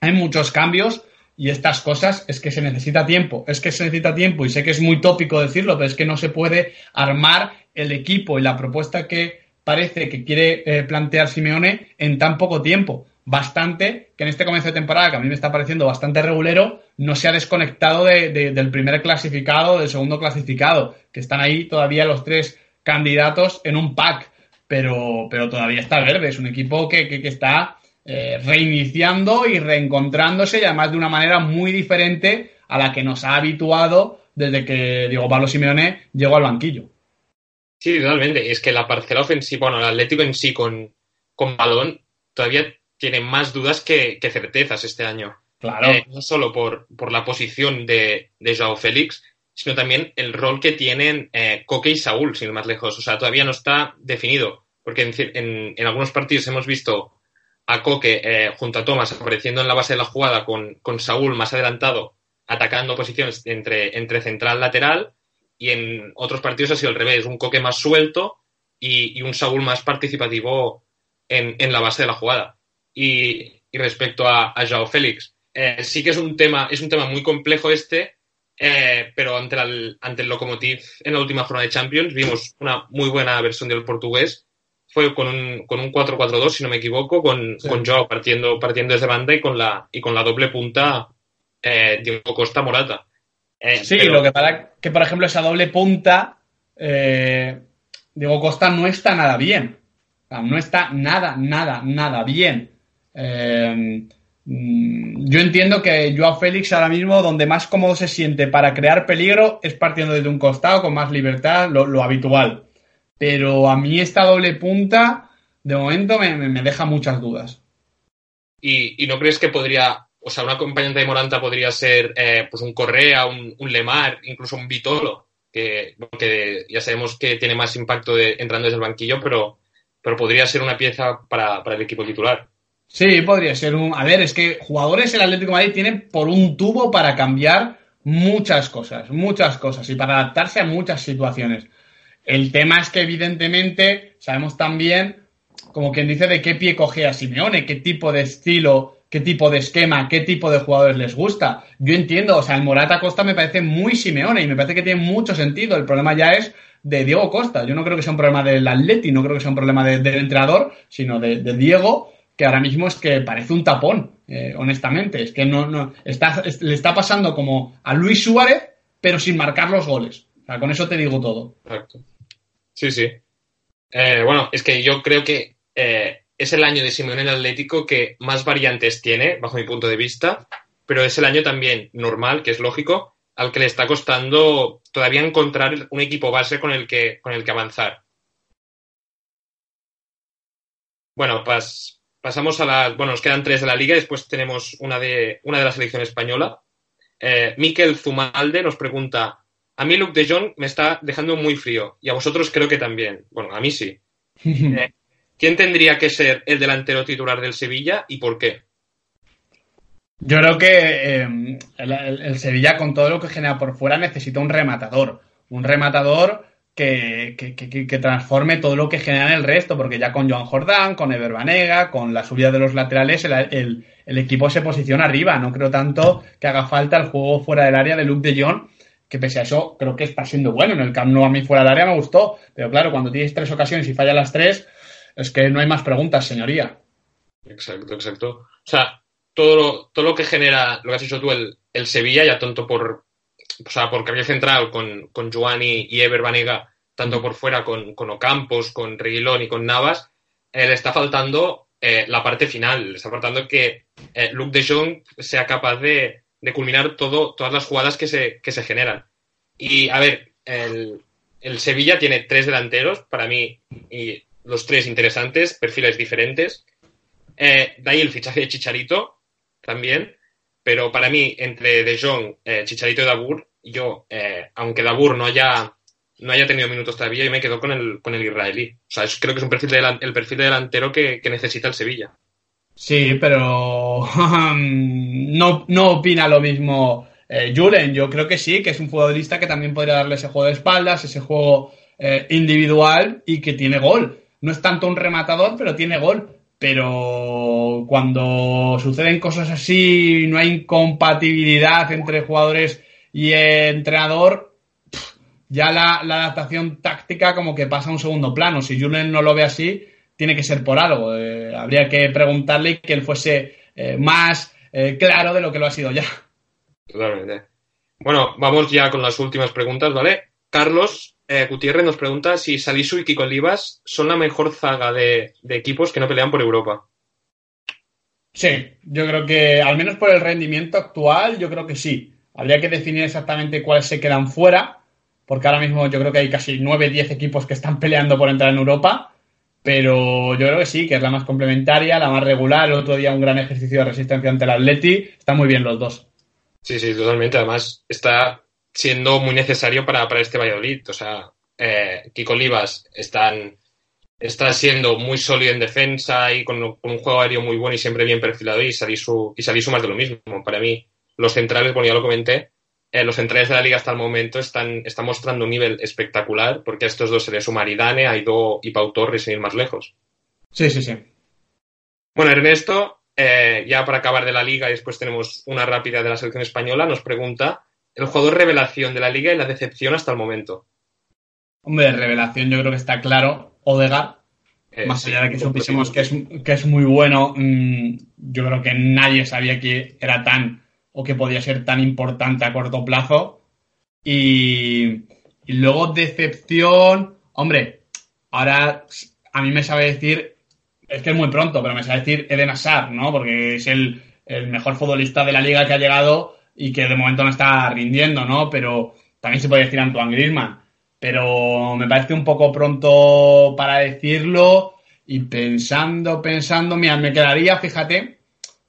Hay muchos cambios y estas cosas es que se necesita tiempo, es que se necesita tiempo y sé que es muy tópico decirlo, pero es que no se puede armar el equipo y la propuesta que parece que quiere eh, plantear Simeone en tan poco tiempo. Bastante que en este comienzo de temporada, que a mí me está pareciendo bastante regulero, no se ha desconectado del primer clasificado, del segundo clasificado, que están ahí todavía los tres candidatos en un pack, pero, pero todavía está verde. Es un equipo que, que está eh, reiniciando y reencontrándose y además de una manera muy diferente a la que nos ha habituado desde que Diego Pablo Simeone llegó al banquillo.
Sí, totalmente. Es que la parcela ofensiva, bueno, el Atlético en sí con, con balón todavía tiene más dudas que, certezas este año.
Claro.
Eh, no solo por, por la posición de, de Joao Félix, sino también el rol que tienen eh, Coque y Saúl, sin ir más lejos. O sea, todavía no está definido, porque en, en, algunos partidos hemos visto a Coque eh, junto a Thomas apareciendo en la base de la jugada con, con Saúl más adelantado, atacando posiciones entre, entre central lateral, y en otros partidos ha sido al revés, un Coque más suelto y, un Saúl más participativo en, en, la base de la jugada. Y, y respecto a, a Joao Félix, eh, sí que es un tema, es un tema muy complejo este, eh, pero ante, el, ante el Lokomotiv en la última jornada de Champions vimos una muy buena versión del portugués. Fue con un, con un 4-4-2, si no me equivoco, con, con Joao partiendo, partiendo desde banda y con la, y con la doble punta eh, Diego Costa Morata.
Sí, lo que pasa que, por ejemplo, esa doble punta, Diego Costa no está nada bien. no está nada, nada, nada bien. Mm, yo entiendo que Joao Félix ahora mismo donde más cómodo se siente para crear peligro es partiendo desde un costado con más libertad, lo, habitual. Pero a mí esta doble punta de momento me, deja muchas dudas.
¿Y, no crees que podría, o sea, una acompañante de Moranta podría ser eh, pues un Correa, un, Lemar, incluso un Vitolo, que, ya sabemos que tiene más impacto entrando desde el banquillo, pero, pero podría ser una pieza para el equipo titular?
Sí, podría ser un. A ver, es que jugadores el Atlético de Madrid tienen por un tubo para cambiar muchas cosas, muchas cosas y para adaptarse a muchas situaciones. El tema es que, evidentemente, sabemos también, como quien dice, de qué pie coge a Simeone, qué tipo de estilo, qué tipo de esquema, qué tipo de jugadores les gusta. Yo entiendo, o sea, el Morata Costa me parece muy Simeone y me parece que tiene mucho sentido. El problema ya es de Diego Costa. Yo no creo que sea un problema del Atleti, no creo que sea un problema del entrenador, sino de Diego que ahora mismo es que parece un tapón, eh, honestamente. Es que no, no le está pasando como a Luis Suárez, pero sin marcar los goles. O sea, con eso te digo todo.
Exacto. Sí, sí. Eh, bueno, es que yo creo que eh, es el año de Simeone en Atlético que más variantes tiene, bajo mi punto de vista, pero es el año también normal, que es lógico, al que le está costando todavía encontrar un equipo base con el que, con el que avanzar. Bueno, pues Pasamos a las. Bueno, nos quedan tres de la liga, después tenemos una de, una de la selección española. Eh, Miquel Zumalde nos pregunta: A mí Luke de Jong me está dejando muy frío, y a vosotros creo que también. Bueno, a mí sí. Eh, ¿Quién tendría que ser el delantero titular del Sevilla y por qué?
Yo creo que eh, el, Sevilla, con todo lo que genera por fuera, necesita un rematador. Un rematador que, que, transforme todo lo que genera en el resto, porque ya con Joan Jordán, con Ever Banega, con la subida de los laterales, el, equipo se posiciona arriba. No creo tanto que haga falta el juego fuera del área de Luke de Jong, que pese a eso creo que está siendo bueno. En el Camp a mí fuera del área me gustó, pero claro, cuando tienes tres ocasiones y falla las tres, es que no hay más preguntas, señoría.
Exacto, exacto. O sea, todo lo, todo lo que genera, lo que has dicho tú, el, el Sevilla, ya tonto por, o sea, por carril central con, con Giovanni y Ever Banega, tanto por fuera con, con Ocampos, con Reguilón y con Navas, eh, le está faltando eh, la parte final, le está faltando que eh, Luke de Jong sea capaz de, de, culminar todo, todas las jugadas que se, que se generan. Y a ver, el, el Sevilla tiene tres delanteros, para mí, y los tres interesantes, perfiles diferentes. de ahí el fichaje de Chicharito también. Pero para mí, entre De Jong, eh, Chicharito y Dabur, yo, eh, aunque Dabur no haya, no haya tenido minutos todavía, yo me quedo con el, con el israelí. O sea, creo que es un perfil el perfil de delantero que, necesita el Sevilla.
Sí, pero no, no opina lo mismo eh, Julen. Yo creo que sí, que es un futbolista que también podría darle ese juego de espaldas, ese juego eh, individual y que tiene gol. No es tanto un rematador, pero tiene gol pero cuando suceden cosas así, no hay incompatibilidad entre jugadores y entrenador, ya la, adaptación táctica como que pasa a un segundo plano. Si Julen no lo ve así, tiene que ser por algo. Eh, habría que preguntarle que él fuese eh, más eh, claro de lo que lo ha sido ya.
Totalmente. Bueno, vamos ya con las últimas preguntas, ¿vale? Carlos eh, Gutiérrez nos pregunta si Salisu y Kiko Olivas son la mejor zaga de, equipos que no pelean por Europa.
Sí, yo creo que al menos por el rendimiento actual, yo creo que sí. Habría que definir exactamente cuáles se quedan fuera, porque ahora mismo yo creo que hay casi 9-10 equipos que están peleando por entrar en Europa, pero yo creo que sí, que es la más complementaria, la más regular. El otro día un gran ejercicio de resistencia ante el Atleti. Están muy bien los dos.
Sí, sí, totalmente. Además, está siendo muy necesario para, este Valladolid. O sea, eh, Kiko Olivas están, está siendo muy sólido en defensa y con, un juego aéreo muy bueno y siempre bien perfilado y su y su más de lo mismo. Para mí, los centrales, bueno, ya lo comenté, eh, los centrales de la liga hasta el momento están, están mostrando un nivel espectacular porque a estos dos se les suma Aridane, Aido y Pau Torres sin ir más lejos.
Sí, sí, sí.
Bueno, Ernesto, eh, ya para acabar de la liga y después tenemos una rápida de la selección española, nos pregunta el jugador revelación de la liga y la decepción hasta el momento.
Hombre, revelación yo creo que está claro. Odegaard, eh, más allá de que supiésemos que es, que es muy bueno, mm, yo creo que nadie sabía que era tan o que podía ser tan importante a corto plazo. Y, luego decepción, hombre, ahora a mí me sabe decir, es que es muy pronto, pero me sabe decir Eden Hazard, ¿no? Porque es el, el mejor futbolista de la liga que ha llegado y que de momento no está rindiendo, ¿no? Pero también se puede decir Antoine Griezmann. Pero me parece un poco pronto para decirlo y pensando, pensando, mira, me quedaría, fíjate,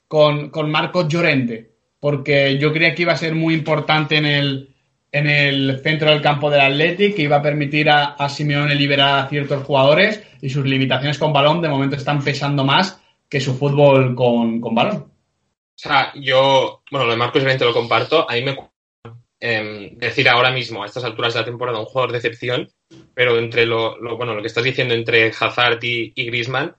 con, con Marcos Llorente porque yo creía que iba a ser muy importante en el, en el centro del campo del Athletic, que iba a permitir a, a Simeone liberar a ciertos jugadores y sus limitaciones con balón de momento están pesando más que su fútbol con, balón. O
sea, yo, bueno, lo de Marcos Llorente lo comparto. A mí me eh, decir ahora mismo, a estas alturas de la temporada, un jugador de excepción, pero entre lo, bueno, lo que estás diciendo entre Hazard y, y Griezmann,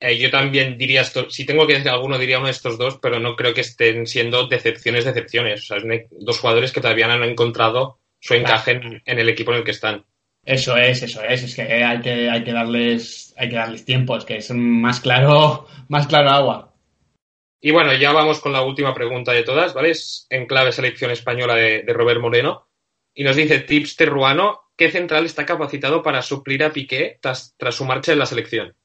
eh, yo también diría, esto, si tengo que decir alguno, diría uno de estos dos, pero no creo que estén siendo decepciones, decepciones. O sea, son dos jugadores que todavía no han encontrado su encaje en, el equipo en el que están.
Eso es, eso es, es que hay que, hay que darles, hay que darles tiempo, es que es más claro, más claro agua.
Y bueno, ya vamos con la última pregunta de todas, ¿vale? Es en clave selección española de, Robert Moreno. Y nos dice Tips Terruano, ¿qué central está capacitado para suplir a Piqué tras su marcha en la selección?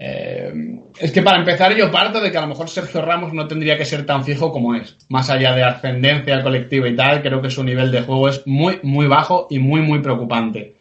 Eh, es que para empezar yo parto de que a lo mejor Sergio Ramos no tendría que ser tan fijo como es. Más allá de ascendencia colectiva y tal, creo que su nivel de juego es muy, muy bajo y muy, muy preocupante.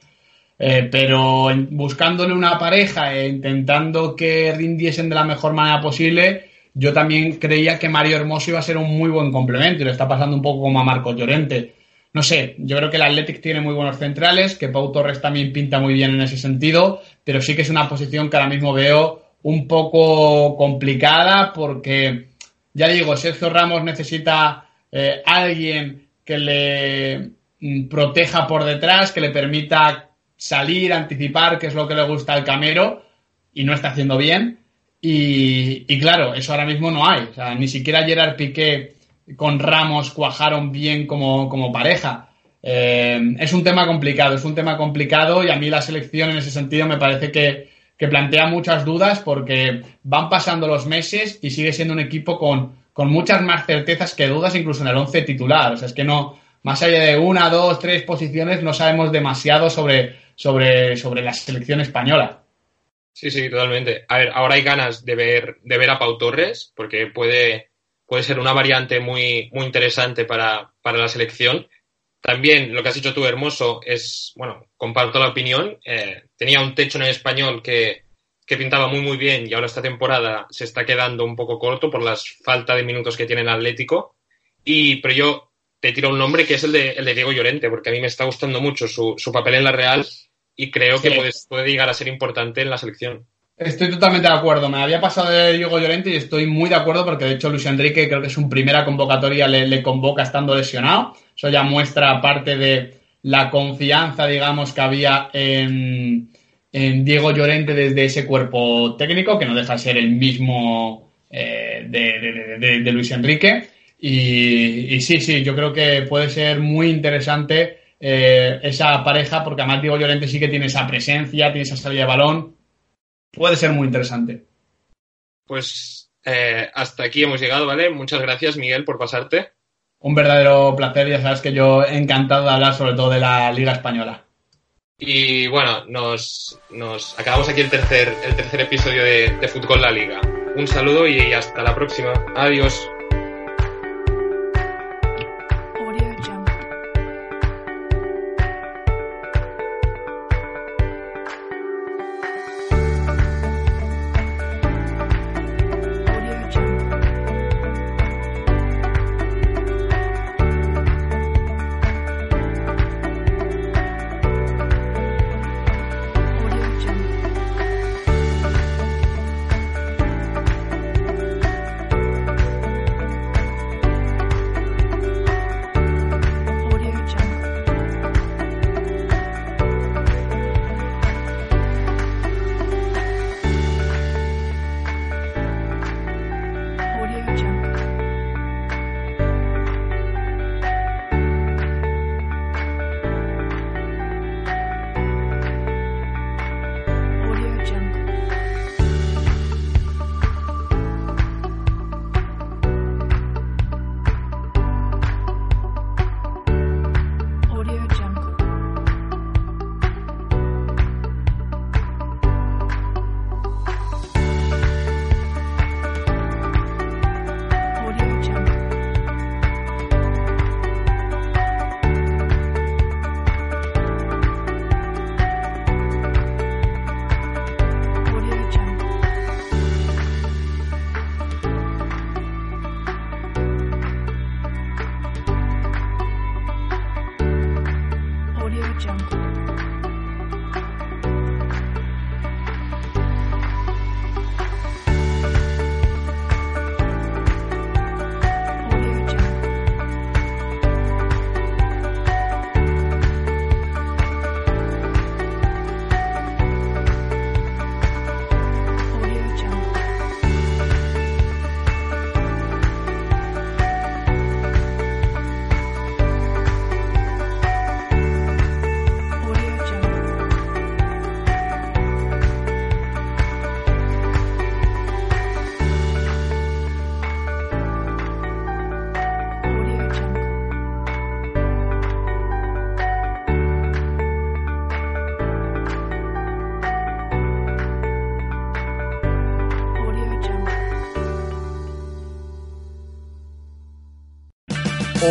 Eh, pero buscándole una pareja e intentando que rindiesen de la mejor manera posible, yo también creía que Mario Hermoso iba a ser un muy buen complemento y le está pasando un poco como a Marcos Llorente. No sé, yo creo que el Athletic tiene muy buenos centrales, que Pau Torres también pinta muy bien en ese sentido, pero sí que es una posición que ahora mismo veo un poco complicada porque, ya digo, Sergio Ramos necesita eh, alguien que le mm, proteja por detrás, que le permita salir, anticipar, que es lo que le gusta al camero, y no está haciendo bien. Y, claro, eso ahora mismo no hay. Ni siquiera Gerard Piqué con Ramos cuajaron bien como, como pareja. Eh, es un tema complicado, es un tema complicado y a mí la selección en ese sentido me parece que, plantea muchas dudas porque van pasando los meses y sigue siendo un equipo con, muchas más certezas que dudas incluso en el once titular. Es que no, más allá de una, dos, tres posiciones, no sabemos demasiado sobre, sobre, sobre la selección española.
Sí, sí, totalmente. A ver, ahora hay ganas de ver, de ver a Pau Torres, porque puede, puede ser una variante muy, muy interesante para, para la selección. También lo que has dicho tú, Hermoso, es, bueno, comparto la opinión. Eh, tenía un techo en el español que, que, pintaba muy, muy bien y ahora esta temporada se está quedando un poco corto por la falta de minutos que tiene el Atlético. Y, pero yo te tiro un nombre que es el de, el de Diego Llorente, porque a mí me está gustando mucho su, su papel en la Real y creo que puede, puede llegar a ser importante en la selección.
Estoy totalmente de acuerdo. Me había pasado de Diego Llorente y estoy muy de acuerdo porque de hecho Luis Enrique creo que es su primera convocatoria le, convoca estando lesionado. Eso ya muestra parte de la confianza, digamos, que había en, Diego Llorente desde ese cuerpo técnico, que no deja de ser el mismo eh, de, Luis Enrique. Y, sí, sí, yo creo que puede ser muy interesante eh, esa pareja porque además Diego Llorente sí que tiene esa presencia, tiene esa salida de balón puede ser muy interesante.
Pues eh, hasta aquí hemos llegado, ¿vale? Muchas gracias, Miguel, por pasarte.
Un verdadero placer, ya sabes que yo encantado de hablar sobre todo de la Liga Española.
Y bueno, nos, nos acabamos aquí el tercer, el tercer episodio de, de Fútbol La Liga. Un saludo y hasta la próxima. Adiós.